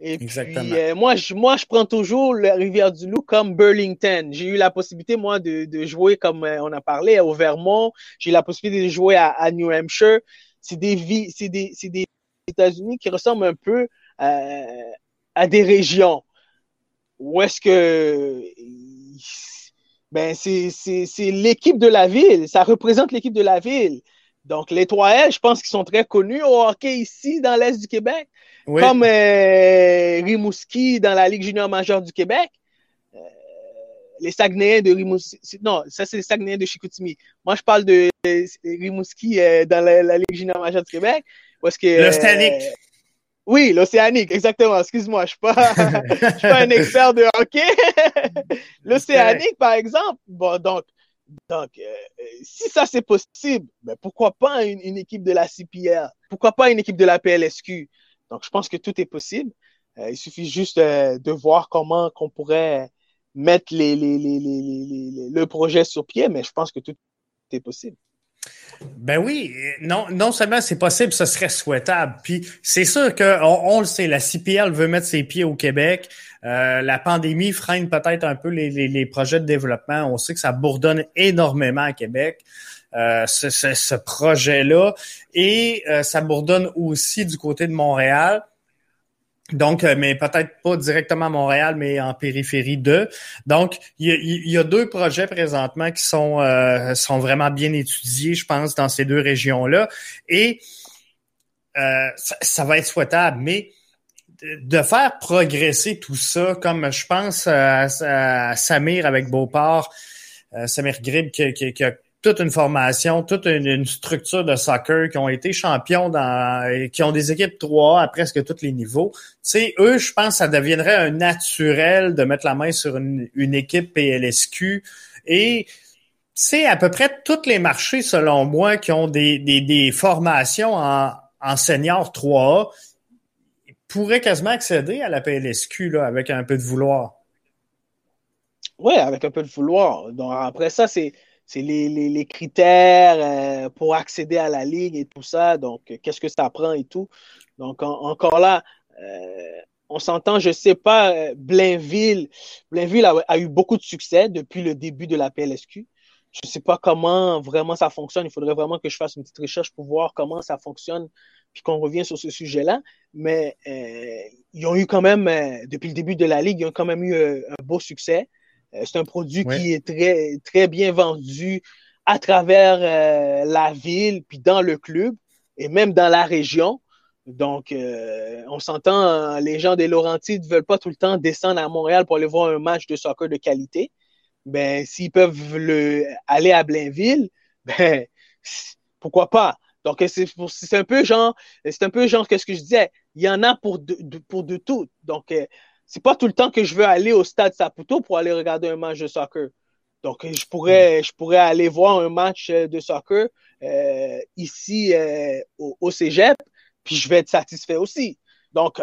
B: Et Exactement. puis, moi, je, moi, je prends toujours la Rivière-du-Loup comme Burlington. J'ai eu la possibilité, moi, de, de jouer, comme on a parlé, au Vermont. J'ai eu la possibilité de jouer à, à New Hampshire. C'est des, c'est des, des États-Unis qui ressemblent un peu à, à des régions où est-ce que ben c'est l'équipe de la ville, ça représente l'équipe de la ville. Donc les 3L, je pense qu'ils sont très connus au hockey ici dans l'est du Québec, comme euh, Rimouski dans la Ligue junior majeure du Québec. Euh, les Saguenayens de Rimouski, non, ça c'est les Saguenayens de Chicoutimi. Moi je parle de Rimouski euh, dans la, Ligue junior majeure du Québec.
A: Parce que, le
B: oui, l'océanique, exactement. Excuse-moi, je suis <laughs> je suis pas un expert de hockey. <laughs> l'océanique, par exemple. Bon, donc, donc, euh, si ça c'est possible, ben pourquoi pas une, équipe de la CPR? Pourquoi pas une équipe de la PLSQ? Donc, je pense que tout est possible. Euh, il suffit juste euh, de voir comment qu'on pourrait mettre le projet sur pied, mais je pense que tout est possible.
A: Ben oui, non, non seulement c'est possible, ce serait souhaitable. Puis c'est sûr que on, le sait, la CPL veut mettre ses pieds au Québec. Euh, la pandémie freine peut-être un peu les, les, projets de développement. On sait que ça bourdonne énormément à Québec. Euh, ce, ce, projet-là. Et euh, ça bourdonne aussi du côté de Montréal. Donc, euh, mais peut-être pas directement à Montréal, mais en périphérie de. Donc, il y, a, deux projets présentement qui sont euh, sont vraiment bien étudiés, je pense, dans ces deux régions-là. Et euh, ça, va être souhaitable, mais de faire progresser tout ça, comme je pense à, Samir avec Beauport, Samir Grib qui, qui, a toute une formation, toute une, structure de soccer qui ont été champions dans, qui ont des équipes 3 à presque tous les niveaux. Tu eux, je pense, ça deviendrait un naturel de mettre la main sur une, équipe PLSQ et c'est à peu près tous les marchés, selon moi, qui ont des, des, formations en, en senior 3A pourraient quasiment accéder à la PLSQ là, avec un peu de vouloir.
B: Oui, avec un peu de vouloir. Donc après ça, c'est c'est les, les, les, critères euh, pour accéder à la ligue et tout ça. Donc, qu'est-ce que ça prend et tout. Donc, encore là, euh, on s'entend, je sais pas, euh, Blainville, Blainville a, eu beaucoup de succès depuis le début de la PLSQ. Je sais pas comment vraiment ça fonctionne. Il faudrait vraiment que je fasse une petite recherche pour voir comment ça fonctionne puis qu'on revient sur ce sujet-là. Mais ils ont eu quand même, depuis le début de la ligue, ils ont quand même eu un beau succès. Euh, c'est un produit qui est très, très bien vendu à travers euh, la ville, puis dans le club, et même dans la région. Donc, euh, on s'entend, les gens des Laurentides ne veulent pas tout le temps descendre à Montréal pour aller voir un match de soccer de qualité. Ben, s'ils peuvent le, aller à Blainville, <laughs> ben, pourquoi pas? Donc, c'est un peu genre, c'est un peu genre, qu'est-ce que je disais? Il y en a pour de, pour de tout. Donc, c'est pas tout le temps que je veux aller au stade Saputo pour aller regarder un match de soccer. Donc, je pourrais, je pourrais aller voir un match euh, de soccer euh, ici euh, au, Cégep, puis je vais être satisfait aussi. Donc,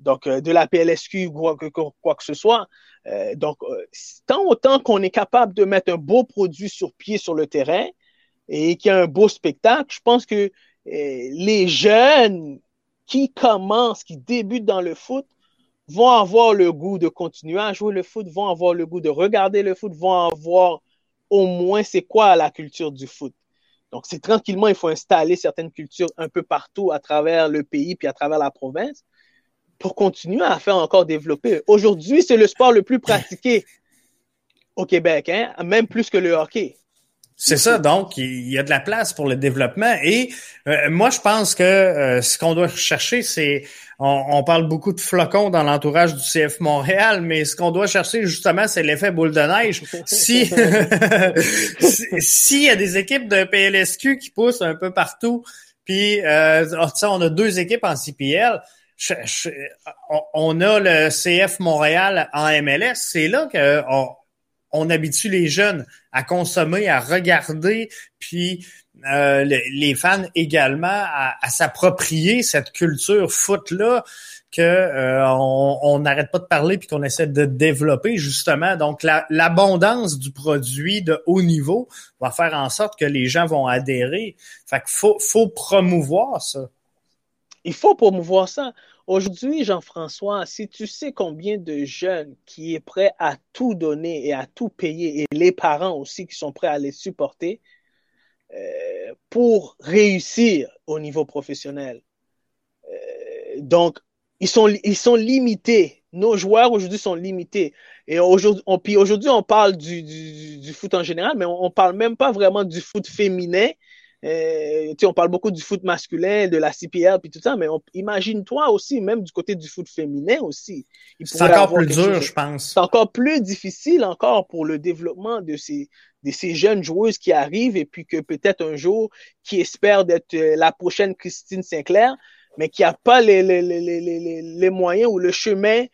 B: donc de la PLSQ, quoi que, quoi que ce soit. donc, tant autant qu'on est capable de mettre un beau produit sur pied sur le terrain et qu'il y a un beau spectacle, je pense que les jeunes qui commencent, qui débutent dans le foot, vont avoir le goût de continuer à jouer le foot, vont avoir le goût de regarder le foot, vont avoir au moins c'est quoi la culture du foot. Donc, c'est tranquillement, il faut installer certaines cultures un peu partout à travers le pays puis à travers la province pour continuer à faire encore développer. Aujourd'hui, c'est le sport le plus pratiqué au Québec, hein, même plus que le hockey.
A: C'est ça, donc il y a de la place pour le développement. Et euh, moi, je pense que euh, ce qu'on doit chercher, c'est on, parle beaucoup de flocons dans l'entourage du CF Montréal, mais ce qu'on doit chercher justement, c'est l'effet boule de neige. Si <laughs> s'il y a des équipes de PLSQ qui poussent un peu partout, puis euh, oh, on a deux équipes en CPL. on a le CF Montréal en MLS, c'est là qu'on on habitue les jeunes à consommer, à regarder, puis euh, les fans également à, s'approprier cette culture foot-là que euh, on n'arrête pas de parler puis qu'on essaie de développer justement. Donc l'abondance du produit de haut niveau va faire en sorte que les gens vont adhérer. Fait qu'il faut, faut promouvoir ça.
B: Il faut promouvoir ça. Aujourd'hui, Jean-François, si tu sais combien de jeunes qui est prêt à tout donner et à tout payer, et les parents aussi qui sont prêts à les supporter euh, pour réussir au niveau professionnel. Euh, donc, ils sont, ils sont limités. Nos joueurs aujourd'hui sont limités. Et aujourd'hui, on, puis aujourd'hui, on parle du, du, du, foot en général, mais on, ne parle même pas vraiment du foot féminin euh, on parle beaucoup du foot masculin, de la CPL, puis tout ça, mais imagine-toi aussi, même du côté du foot féminin aussi.
A: C'est encore plus dur, je pense.
B: C'est encore plus difficile encore pour le développement de ces, de ces jeunes joueuses qui arrivent et puis que peut-être un jour, qui espèrent d'être euh, la prochaine Christine Sinclair, mais qui n'a pas les, les, les, les, moyens ou le chemin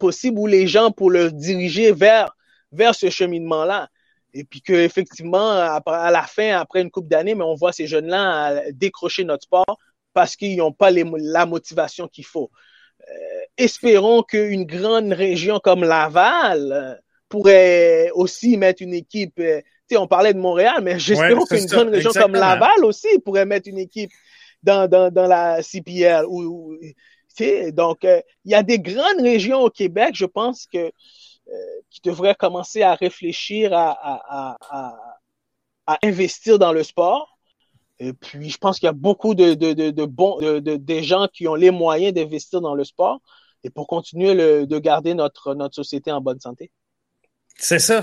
B: possible ou les gens pour le diriger vers, vers ce cheminement-là. Et puis qu'effectivement, à la fin, après une coupe d'années, mais on voit ces jeunes-là décrocher notre sport parce qu'ils n'ont pas la motivation qu'il faut. Euh, espérons qu'une grande région comme Laval euh, pourrait aussi mettre une équipe. Euh, tu sais, on parlait de Montréal, mais j'espère qu'une grande région comme Laval aussi pourrait mettre une équipe dans, dans, dans la CPL. Ou, donc, il y a des grandes régions au Québec, je pense que euh, qui devrait commencer à réfléchir à, investir dans le sport. Et puis, je pense qu'il y a beaucoup de, de, bons, de, gens qui ont les moyens d'investir dans le sport et pour continuer de garder notre, notre société en bonne santé.
A: C'est ça.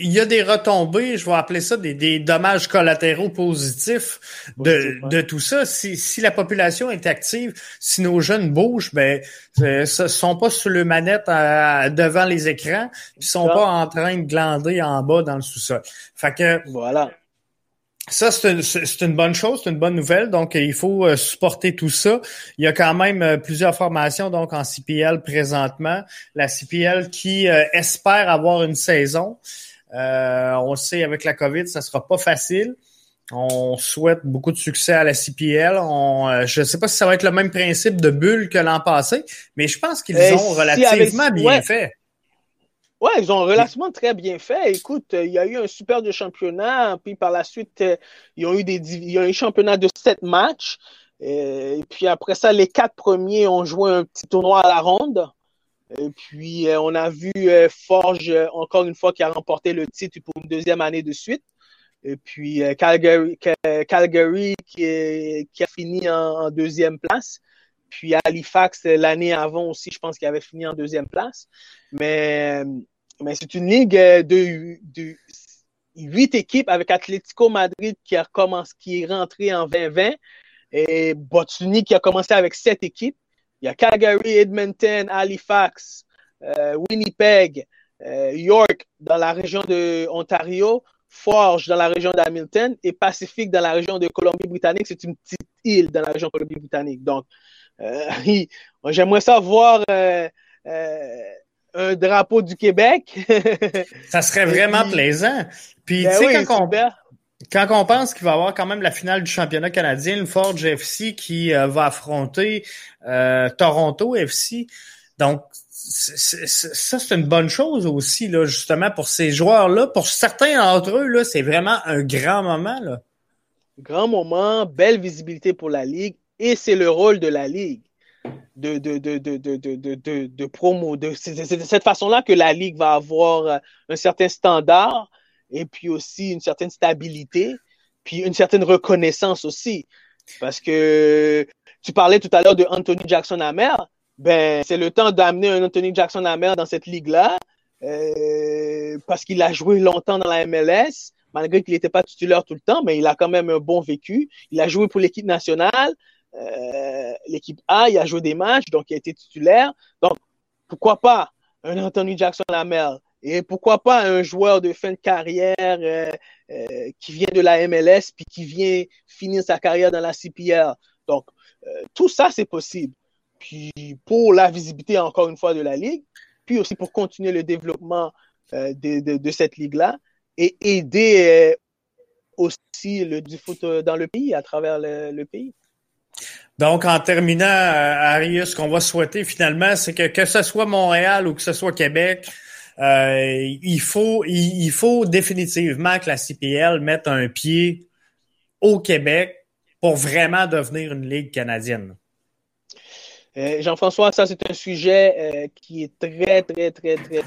A: Il y a des retombées, je vais appeler ça des, des dommages collatéraux positifs de, de tout ça. Si, si la population est active, si nos jeunes bougent, ben, ne sont pas sur le manette devant les écrans, ils sont pas en train de glander en bas dans le sous-sol. Fait que
B: voilà.
A: Ça, c'est une, une, bonne chose, c'est une bonne nouvelle. Donc, il faut euh, supporter tout ça. Il y a quand même euh, plusieurs formations donc en CPL présentement. La CPL qui euh, espère avoir une saison. on le sait, avec la COVID, ça sera pas facile. On souhaite beaucoup de succès à la CPL. On, je ne sais pas si ça va être le même principe de bulle que l'an passé, mais je pense qu'ils ont relativement bien fait.
B: Ouais, ils ont relativement très bien fait. Écoute, il y a eu un super de championnat, puis par la suite, euh, ils ont eu des ils ont eu un championnat de sept matchs. Euh, et puis après ça, les quatre premiers ont joué un petit tournoi à la ronde. Et puis euh, on a vu Forge encore une fois qui a remporté le titre pour une deuxième année de suite. Et puis Calgary, Calgary qui, qui, a fini en deuxième place. Puis Halifax, l'année avant aussi, je pense qu'il avait fini en deuxième place. Mais, c'est une ligue euh, de, huit équipes avec Atlético Madrid qui, a commencé, qui est rentré en 2020 et Botsuny qui a commencé avec sept équipes. Il y a Calgary, Edmonton, Halifax, euh, Winnipeg, euh, York dans la région de Ontario, Forge dans la région d'Hamilton et Pacifique dans la région de Colombie-Britannique. C'est une petite île dans la région de Colombie-Britannique. Donc, <laughs> j'aimerais ça voir euh, euh, un drapeau du Québec. <laughs>
A: ça serait vraiment plaisant. Puis, ben tu sais, quand, on, quand on pense qu'il va y avoir quand même la finale du championnat canadien, le Forge FC qui va affronter Toronto FC. Donc, ça, c'est une bonne chose aussi, là, justement, pour ces joueurs-là. Pour certains d'entre eux, là, c'est vraiment un grand moment. Là.
B: Grand moment, belle visibilité pour la Ligue. Et c'est le rôle de la Ligue de, de, de, de, de, promo. C'est de cette façon-là que la Ligue va avoir euh, un certain standard et puis aussi une certaine stabilité, puis une certaine reconnaissance aussi. Parce que tu parlais tout à l'heure de Anthony Jackson Hammer. Ben, c'est le temps d'amener un Anthony Jackson Hammer dans cette ligue-là, euh, parce qu'il a joué longtemps dans la MLS malgré qu'il n'était pas titulaire tout le temps, mais il a quand même un bon vécu. Il a joué pour l'équipe nationale. Euh, l'équipe A, il a joué des matchs, donc il a été titulaire. Donc, pourquoi pas un Anthony Jackson Lamel et pourquoi pas un joueur de fin de carrière euh, euh, qui vient de la MLS puis qui vient finir sa carrière dans la CPL. Donc, tout ça, c'est possible. Puis pour la visibilité, encore une fois, de la Ligue, puis aussi pour continuer le développement de, de, cette ligue-là et aider aussi le, du foot dans le pays, à travers le, pays.
A: Donc, en terminant, Arius, ce qu'on va souhaiter finalement, c'est que que ce soit Montréal ou que ce soit Québec, euh, il faut il, faut définitivement que la CPL mette un pied au Québec pour vraiment devenir une ligue canadienne.
B: Euh, Jean-François, ça c'est un sujet euh, qui est très, très, très, très,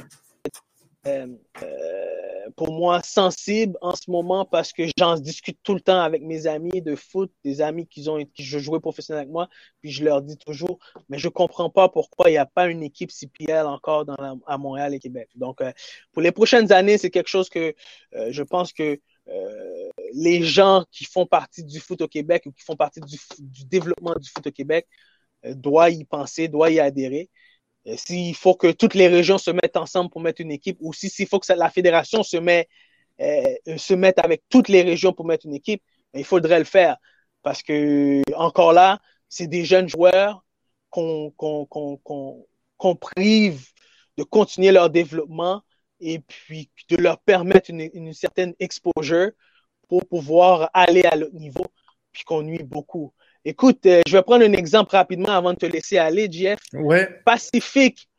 B: pour moi sensible en ce moment parce que j'en discute tout le temps avec mes amis de foot, des amis qui ont qui jouent professionnel avec moi, puis je leur dis toujours, mais je comprends pas pourquoi il n'y a pas une équipe CPL encore dans à Montréal et Québec. Donc, euh, pour les prochaines années, c'est quelque chose que euh, je pense que euh, les gens qui font partie du foot au Québec ou qui font partie du, du développement du foot au Québec doivent y penser, doivent y adhérer. S'il faut que toutes les régions se mettent ensemble pour mettre une équipe, ou s'il faut que la fédération se, met, euh, se mette avec toutes les régions pour mettre une équipe, ben, il faudrait le faire. Parce que, encore là, c'est des jeunes joueurs qu'on prive de continuer leur développement et puis de leur permettre une, une certaine exposure pour pouvoir aller à l'autre niveau, puis qu'on nuit beaucoup. Écoute, euh, je vais prendre un exemple rapidement avant de te laisser aller, Jeff.
A: Ouais.
B: Pacifique.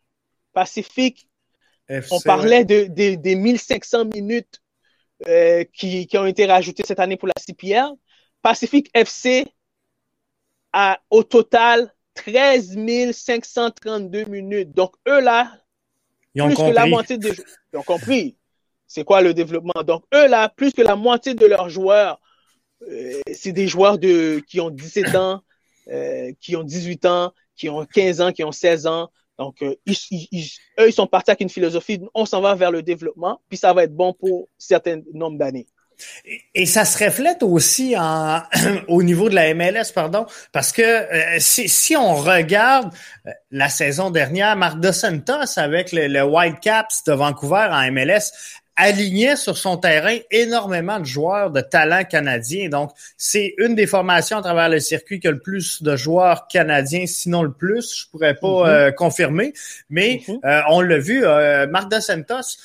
B: Pacifique. on parlait de, des 1500 minutes euh, qui, qui, ont été rajoutées cette année pour la CPL. Pacifique FC a au total 13 532 minutes. Donc, eux là,
A: ils ont plus compris. que la moitié
B: de, ils ont compris. C'est quoi le développement? Donc, eux là, plus que la moitié de leurs joueurs c'est des joueurs de, qui ont 17 ans, euh, qui ont 18 ans, qui ont 15 ans, qui ont 16 ans. Donc, euh, ils, eux, ils sont partis avec une philosophie, on s'en va vers le développement, puis ça va être bon pour certain nombre d'années.
A: Et ça se reflète aussi en, <clears throat> au niveau de la MLS, pardon, parce que si, si, on regarde la saison dernière, Marc Dos Santos avec le, le Whitecaps de Vancouver en MLS alignait sur son terrain énormément de joueurs de talent canadiens. Donc, c'est une des formations à travers le circuit qui a le plus de joueurs canadiens, sinon le plus. Je pourrais pas mm-hmm. euh, confirmer, mais mm-hmm. euh, on l'a vu. Euh, Marc Dos Santos,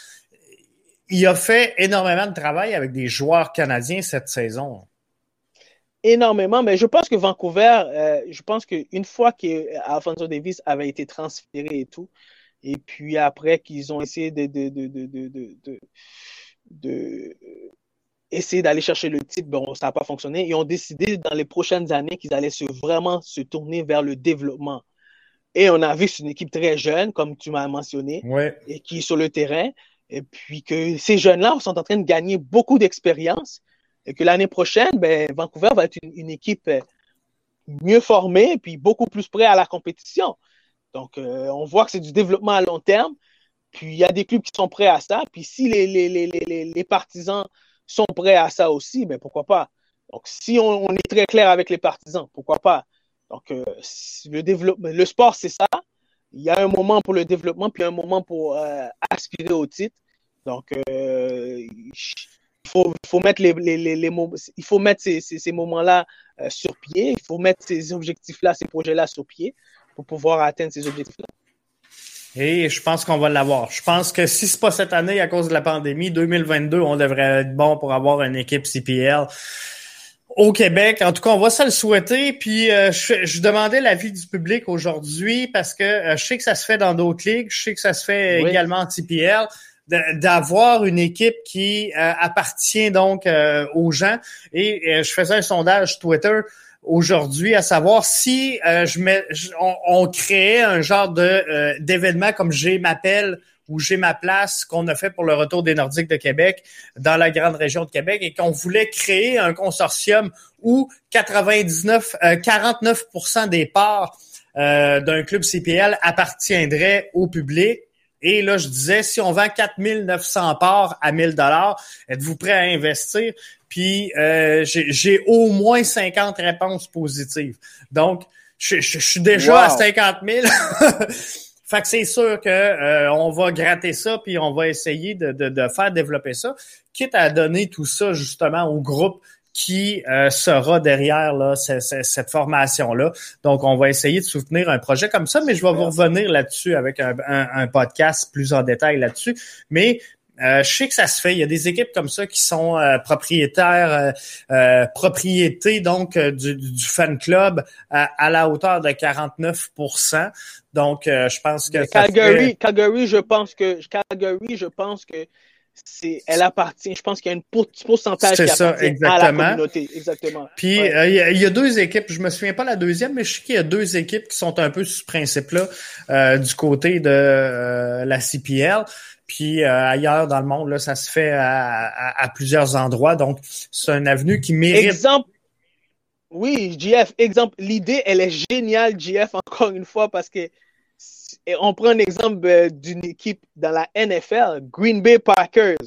A: il a fait énormément de travail avec des joueurs canadiens cette saison.
B: Énormément, mais je pense que Vancouver, je pense qu'une fois qu'Alfonso Davis avait été transféré et tout, et puis après qu'ils ont essayé de, de, de, de essayer d'aller chercher le titre, bon, ça n'a pas fonctionné. Ils ont décidé dans les prochaines années qu'ils allaient se, vraiment se tourner vers le développement. Et on a vu c'est une équipe très jeune, comme tu m'as mentionné, et qui est sur le terrain. Et puis que ces jeunes-là sont en train de gagner beaucoup d'expérience. Et que l'année prochaine, ben, Vancouver va être une, une, équipe mieux formée, puis beaucoup plus prêt à la compétition. Donc, euh, on voit que c'est du développement à long terme. Puis, il y a des clubs qui sont prêts à ça. Puis, si les, les, les, les partisans sont prêts à ça aussi, ben pourquoi pas? Donc, si on, est très clair avec les partisans, pourquoi pas? Donc, euh, le, développement, le sport, c'est ça. Il y a un moment pour le développement, puis un moment pour euh, aspirer au titre. Donc, il faut, faut, mettre les, il faut mettre ces, ces moments-là sur pied. Il faut mettre ces objectifs-là, ces projets-là sur pied pour pouvoir atteindre ces objectifs-là.
A: Et je pense qu'on va l'avoir. Je pense que si c'est pas cette année à cause de la pandémie, 2022, on devrait être bon pour avoir une équipe CPL au Québec. En tout cas, on va se le souhaiter. Puis euh, je, demandais l'avis du public aujourd'hui parce que euh, je sais que ça se fait dans d'autres ligues, je sais que ça se fait également en CPL d'avoir une équipe qui euh, appartient donc aux gens. Et je faisais un sondage Twitter aujourd'hui, à savoir si euh, je mets, on, on, créait un genre de euh, d'événement comme j'ai m'appelle ou j'ai ma place qu'on a fait pour le retour des Nordiques de Québec dans la grande région de Québec et qu'on voulait créer un consortium où 99, 49% euh, des parts d'un club CPL appartiendraient au public. Et là, je disais, si on vend 4900 parts à 1000 dollars, êtes-vous prêt à investir? Puis euh, j'ai au moins 50 réponses positives. Donc, je, suis déjà à 50 000. <laughs> fait que c'est sûr que euh, on va gratter ça, puis on va essayer de, de, faire développer ça, quitte à donner tout ça justement au groupe qui euh, sera derrière là, cette formation-là. Donc, on va essayer de soutenir un projet comme ça, mais je vais vous revenir là-dessus avec un, un, podcast plus en détail là-dessus. Mais je sais que ça se fait. Il y a des équipes comme ça qui sont propriétaires, propriétés donc du, du, fan club à, la hauteur de 49% Donc, je pense que
B: Calgary, Calgary, je pense que Calgary, je pense que elle appartient. Je pense qu'il y a un pourcentage qui ça, appartient exactement. à la communauté. Exactement.
A: Puis euh, il y, a deux équipes. Je me souviens pas la deuxième, mais je sais qu'il y a deux équipes qui sont un peu sur ce principe-là euh, du côté de euh, la CPL. Puis ailleurs dans le monde, là, ça se fait à, plusieurs endroits. Donc, c'est un avenue qui mérite.
B: Exemple. Oui, JF, exemple, l'idée, elle est géniale, JF, encore une fois, parce que on prend un exemple euh, d'une équipe dans la NFL, Green Bay Packers.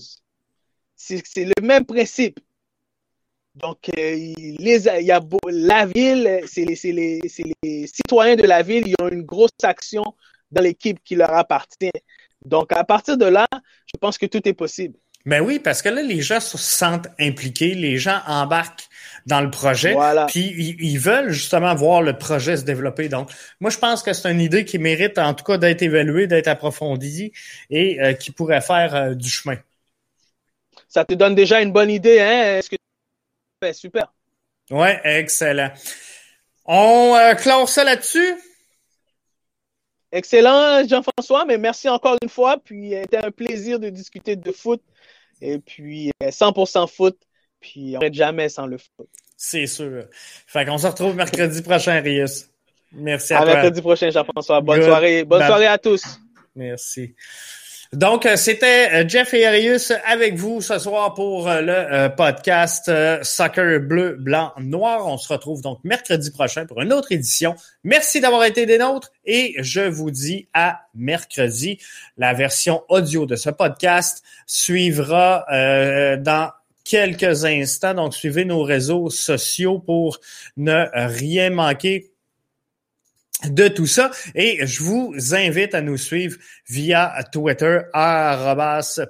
B: C'est le même principe. Donc, euh, la ville, c'est les, citoyens de la ville, ils ont une grosse action dans l'équipe qui leur appartient. Donc, à partir de là, je pense que tout est possible.
A: Ben oui, parce que là, les gens se sentent impliqués, les gens embarquent dans le projet. Puis ils, veulent justement voir le projet se développer. Donc, moi, je pense que c'est une idée qui mérite en tout cas d'être évaluée, d'être approfondie et euh, qui pourrait faire euh, du chemin.
B: Ça te donne déjà une bonne idée, hein? Est-ce que super?
A: Ouais, excellent. On euh, clore ça là-dessus?
B: Excellent, Jean-François, mais merci encore une fois. Puis, c'était un plaisir de discuter de foot. Et puis, 100% foot. Puis on ne jamais sans le foot.
A: C'est sûr. Fait qu'on se retrouve mercredi prochain, Rius. Merci à,
B: à mercredi prochain, Jean-François. Bonne soirée. Bonne soirée à tous.
A: Merci. Donc, euh, c'était euh, Jeff et Arius avec vous ce soir pour euh, le podcast Soccer Bleu, Blanc, Noir. On se retrouve donc mercredi prochain pour une autre édition. Merci d'avoir été des nôtres et je vous dis à mercredi. La version audio de ce podcast suivra dans quelques instants. Donc, suivez nos réseaux sociaux pour ne rien manquer de tout ça. Et je vous invite à nous suivre via Twitter,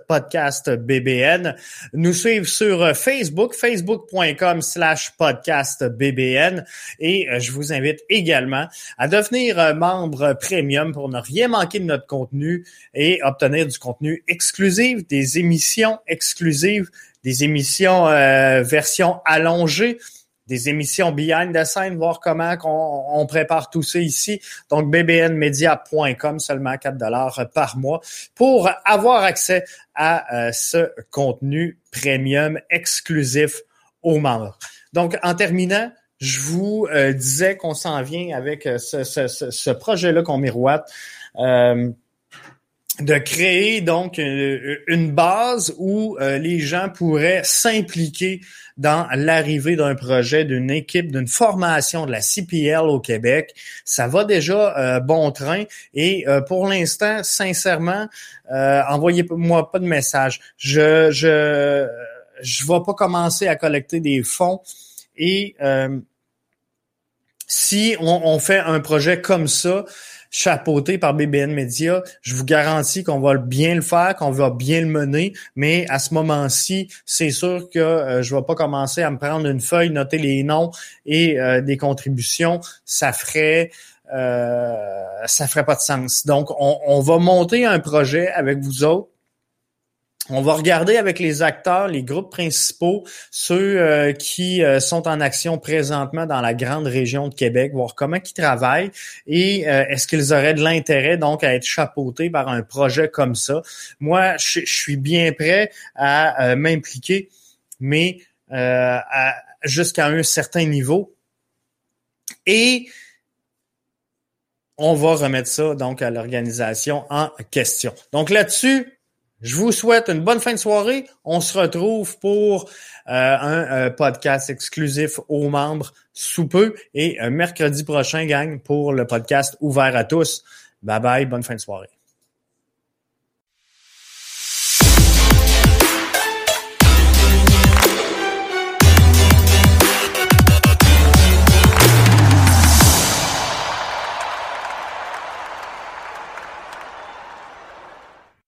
A: podcastbbn. Nous suivre sur Facebook, facebook.com slash podcastbbn. Et je vous invite également à devenir membre premium pour ne rien manquer de notre contenu et obtenir du contenu exclusif, des émissions exclusives, des émissions euh, version allongée des émissions behind the scene, voir comment on, prépare tout ça ici. Donc, bbnmedia.com, seulement 4 dollars par mois pour avoir accès à euh, ce contenu premium exclusif aux membres. Donc, en terminant, je vous euh, disais qu'on s'en vient avec euh, ce, ce, ce, projet-là qu'on miroite de créer donc une base où euh, les gens pourraient s'impliquer dans l'arrivée d'un projet, d'une équipe, d'une formation de la CPL au Québec. Ça va déjà euh, bon train et euh, pour l'instant, sincèrement, envoyez-moi pas de message. Je je je vais pas commencer à collecter des fonds et si on fait un projet comme ça, chapeauté par BBN Media, je vous garantis qu'on va bien le faire, qu'on va bien le mener, mais à ce moment-ci, c'est sûr que euh, je vais pas commencer à me prendre une feuille, noter les noms et euh, des contributions, ça ferait euh, ça ferait pas de sens. Donc, on, on va monter un projet avec vous autres on va regarder avec les acteurs, les groupes principaux, ceux euh, qui euh, sont en action présentement dans la grande région de Québec, voir comment ils travaillent et euh, est-ce qu'ils auraient de l'intérêt donc à être chapeautés par un projet comme ça. Moi, je, suis bien prêt à m'impliquer, mais jusqu'à un certain niveau. Et on va remettre ça donc à l'organisation en question. Donc là-dessus, je vous souhaite une bonne fin de soirée. On se retrouve pour euh, un euh, podcast exclusif aux membres sous peu et mercredi prochain, gang, pour le podcast ouvert à tous. Bye bye, bonne fin de soirée.